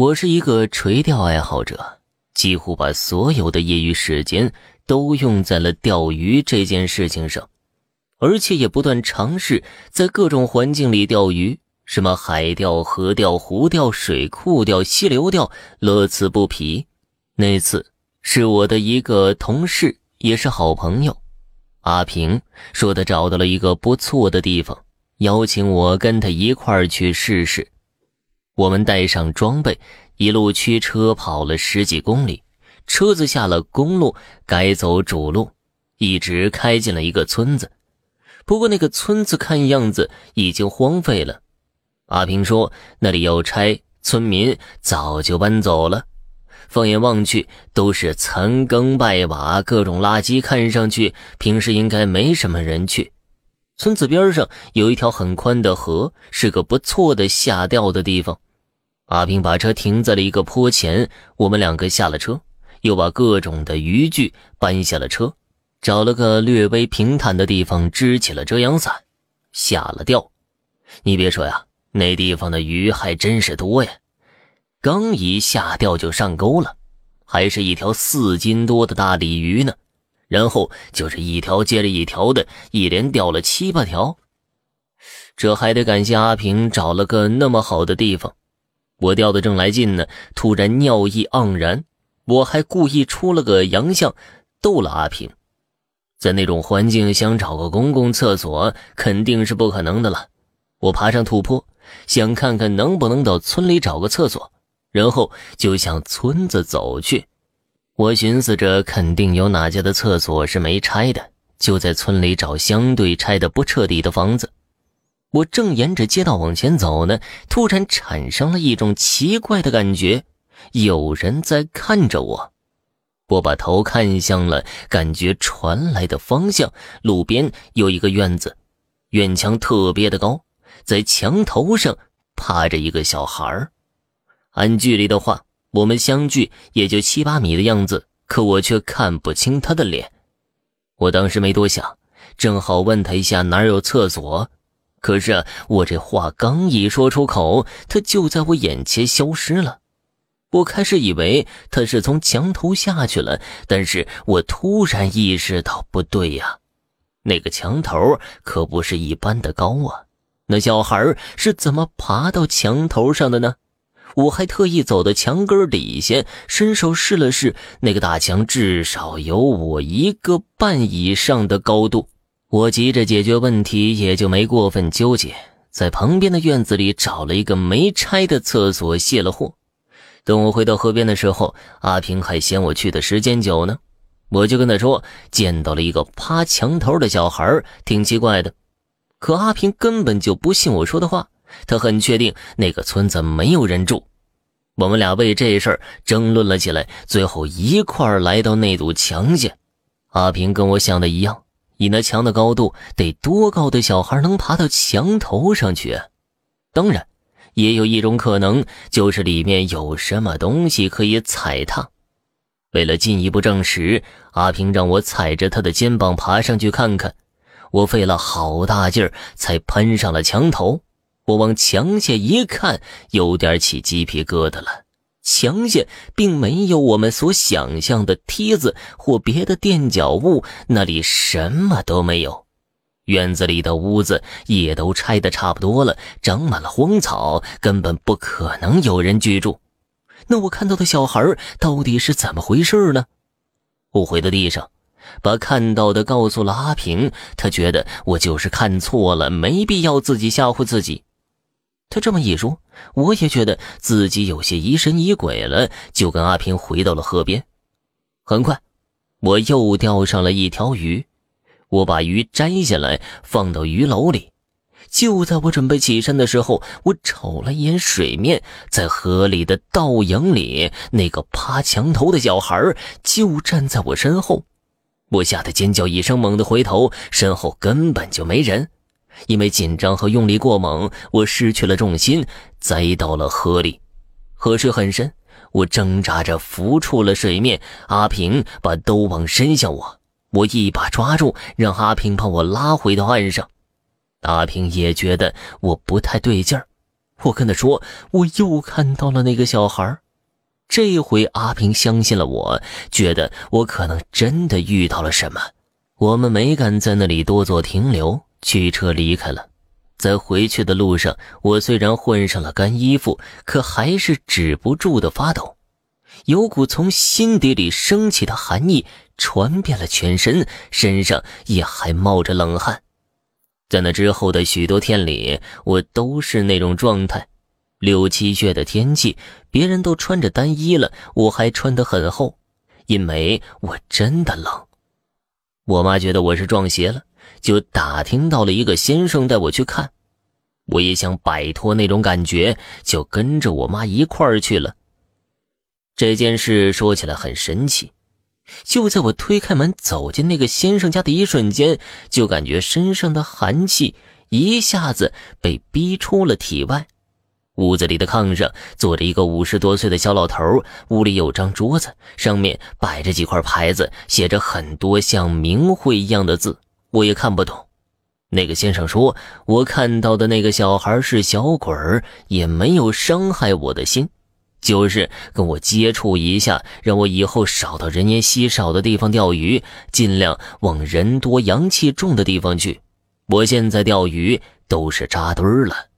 我是一个垂钓爱好者，几乎把所有的业余时间都用在了钓鱼这件事情上，而且也不断尝试在各种环境里钓鱼，什么海钓、河钓、湖钓、水库钓、溪流钓，乐此不疲。那次是我的一个同事，也是好朋友，阿平说他找到了一个不错的地方，邀请我跟他一块儿去试试。我们带上装备，一路驱车跑了十几公里，车子下了公路，改走主路，一直开进了一个村子。不过那个村子看样子已经荒废了。阿平说那里要拆，村民早就搬走了。放眼望去，都是残羹败瓦，各种垃圾，看上去平时应该没什么人去。村子边上有一条很宽的河，是个不错的下钓的地方。阿平把车停在了一个坡前，我们两个下了车，又把各种的渔具搬下了车，找了个略微平坦的地方支起了遮阳伞，下了钓。你别说呀，那地方的鱼还真是多呀！刚一下钓就上钩了，还是一条四斤多的大鲤鱼呢。然后就是一条接着一条的，一连钓了七八条。这还得感谢阿平找了个那么好的地方。我钓的正来劲呢，突然尿意盎然，我还故意出了个洋相，逗了阿平。在那种环境，想找个公共厕所肯定是不可能的了。我爬上土坡，想看看能不能到村里找个厕所，然后就向村子走去。我寻思着，肯定有哪家的厕所是没拆的，就在村里找相对拆的不彻底的房子。我正沿着街道往前走呢，突然产生了一种奇怪的感觉，有人在看着我。我把头看向了感觉传来的方向，路边有一个院子，院墙特别的高，在墙头上趴着一个小孩儿按距离的话，我们相距也就七八米的样子，可我却看不清他的脸。我当时没多想，正好问他一下哪有厕所。可是我这话刚一说出口，他就在我眼前消失了。我开始以为他是从墙头下去了，但是我突然意识到不对呀，那个墙头可不是一般的高啊！那小孩是怎么爬到墙头上的呢？我还特意走到墙根底下，伸手试了试，那个大墙至少有我一个半以上的高度。我急着解决问题，也就没过分纠结，在旁边的院子里找了一个没拆的厕所卸了货。等我回到河边的时候，阿平还嫌我去的时间久呢，我就跟他说见到了一个趴墙头的小孩，挺奇怪的。可阿平根本就不信我说的话，他很确定那个村子没有人住。我们俩为这事儿争论了起来，最后一块儿来到那堵墙下。阿平跟我想的一样。以那墙的高度，得多高的小孩能爬到墙头上去？当然，也有一种可能，就是里面有什么东西可以踩踏。为了进一步证实，阿平让我踩着他的肩膀爬上去看看。我费了好大劲儿才攀上了墙头。我往墙下一看，有点起鸡皮疙瘩了。墙下并没有我们所想象的梯子或别的垫脚物，那里什么都没有。院子里的屋子也都拆得差不多了，长满了荒草，根本不可能有人居住。那我看到的小孩到底是怎么回事呢？我回到地上，把看到的告诉了阿平，他觉得我就是看错了，没必要自己吓唬自己。他这么一说，我也觉得自己有些疑神疑鬼了，就跟阿平回到了河边。很快，我又钓上了一条鱼，我把鱼摘下来放到鱼篓里。就在我准备起身的时候，我瞅了一眼水面，在河里的倒影里，那个趴墙头的小孩就站在我身后。我吓得尖叫一声，猛地回头，身后根本就没人。因为紧张和用力过猛，我失去了重心，栽到了河里。河水很深，我挣扎着浮出了水面。阿平把兜网伸向我，我一把抓住，让阿平把我拉回到岸上。阿平也觉得我不太对劲儿，我跟他说，我又看到了那个小孩。这回阿平相信了我，觉得我可能真的遇到了什么。我们没敢在那里多做停留，驱车离开了。在回去的路上，我虽然换上了干衣服，可还是止不住的发抖，有股从心底里升起的寒意传遍了全身，身上也还冒着冷汗。在那之后的许多天里，我都是那种状态。六七月的天气，别人都穿着单衣了，我还穿得很厚，因为我真的冷。我妈觉得我是撞邪了，就打听到了一个先生带我去看。我也想摆脱那种感觉，就跟着我妈一块儿去了。这件事说起来很神奇。就在我推开门走进那个先生家的一瞬间，就感觉身上的寒气一下子被逼出了体外。屋子里的炕上坐着一个五十多岁的小老头，屋里有张桌子，上面摆着几块牌子，写着很多像名讳一样的字，我也看不懂。那个先生说：“我看到的那个小孩是小鬼儿，也没有伤害我的心。”就是跟我接触一下，让我以后少到人烟稀少的地方钓鱼，尽量往人多阳气重的地方去。我现在钓鱼都是扎堆儿了。